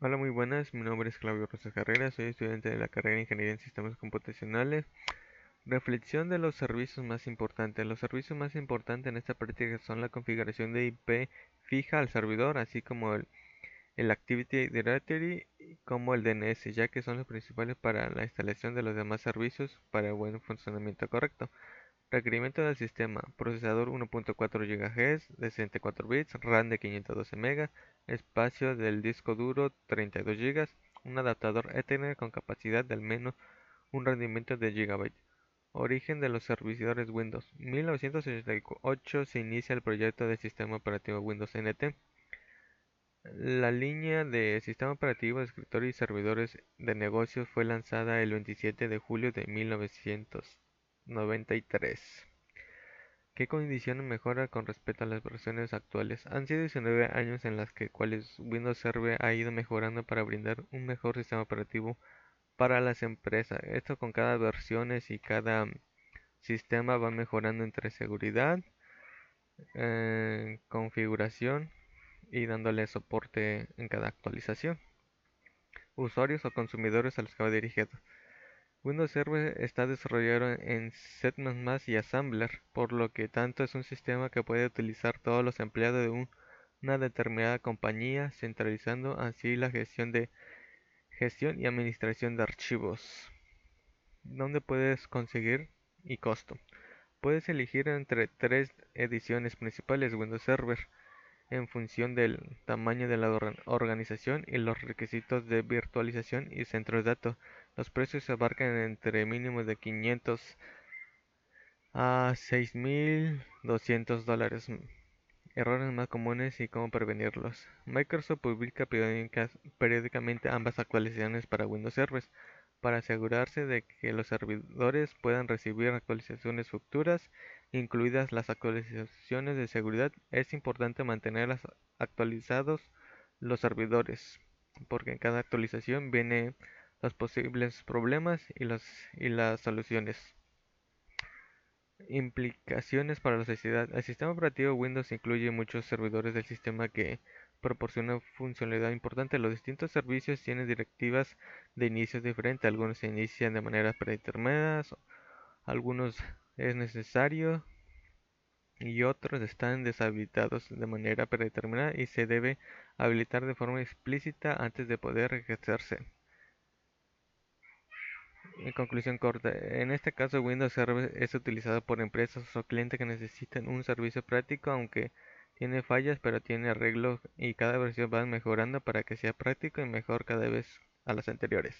Hola, muy buenas. Mi nombre es Claudio Rosas Carrera. Soy estudiante de la carrera de Ingeniería en Sistemas Computacionales. Reflexión de los servicios más importantes. Los servicios más importantes en esta práctica son la configuración de IP fija al servidor, así como el, el Activity Directory como el DNS, ya que son los principales para la instalación de los demás servicios para buen funcionamiento correcto. Requerimiento del sistema: procesador 1.4 GHz de 64 bits, RAM de 512 MB, espacio del disco duro 32 GB, un adaptador Ethernet con capacidad de al menos un rendimiento de GB. Origen de los servidores Windows. 1988 se inicia el proyecto de sistema operativo Windows NT. La línea de sistema operativo de escritorio y servidores de negocios fue lanzada el 27 de julio de 1900. 93. ¿Qué condiciones mejora con respecto a las versiones actuales? Han sido 19 años en las que cuales Windows Server ha ido mejorando para brindar un mejor sistema operativo para las empresas. Esto con cada versiones y cada sistema va mejorando entre seguridad, eh, configuración y dándole soporte en cada actualización. Usuarios o consumidores a los que va dirigido. Windows Server está desarrollado en C++ y Assembler, por lo que tanto es un sistema que puede utilizar todos los empleados de una determinada compañía, centralizando así la gestión de gestión y administración de archivos. ¿Dónde puedes conseguir y costo? Puedes elegir entre tres ediciones principales Windows Server en función del tamaño de la organización y los requisitos de virtualización y centros de datos. Los precios abarcan entre mínimos de 500 a 6.200 dólares. Errores más comunes y cómo prevenirlos. Microsoft publica periódicamente ambas actualizaciones para Windows Server para asegurarse de que los servidores puedan recibir actualizaciones futuras incluidas las actualizaciones de seguridad, es importante mantener actualizados los servidores, porque en cada actualización vienen los posibles problemas y, las soluciones. Implicaciones para la sociedad. El sistema operativo Windows incluye muchos servidores del sistema que proporcionan funcionalidad importante. Los distintos servicios tienen directivas de inicio diferentes. Algunos se inician de manera predeterminada, algunos es necesario y otros están deshabilitados de manera predeterminada y se debe habilitar de forma explícita antes de poder ejercerse. En conclusión corta, en este caso Windows Server es utilizado por empresas o clientes que necesitan un servicio práctico, aunque tiene fallas, pero tiene arreglo y cada versión va mejorando para que sea práctico y mejor cada vez a las anteriores.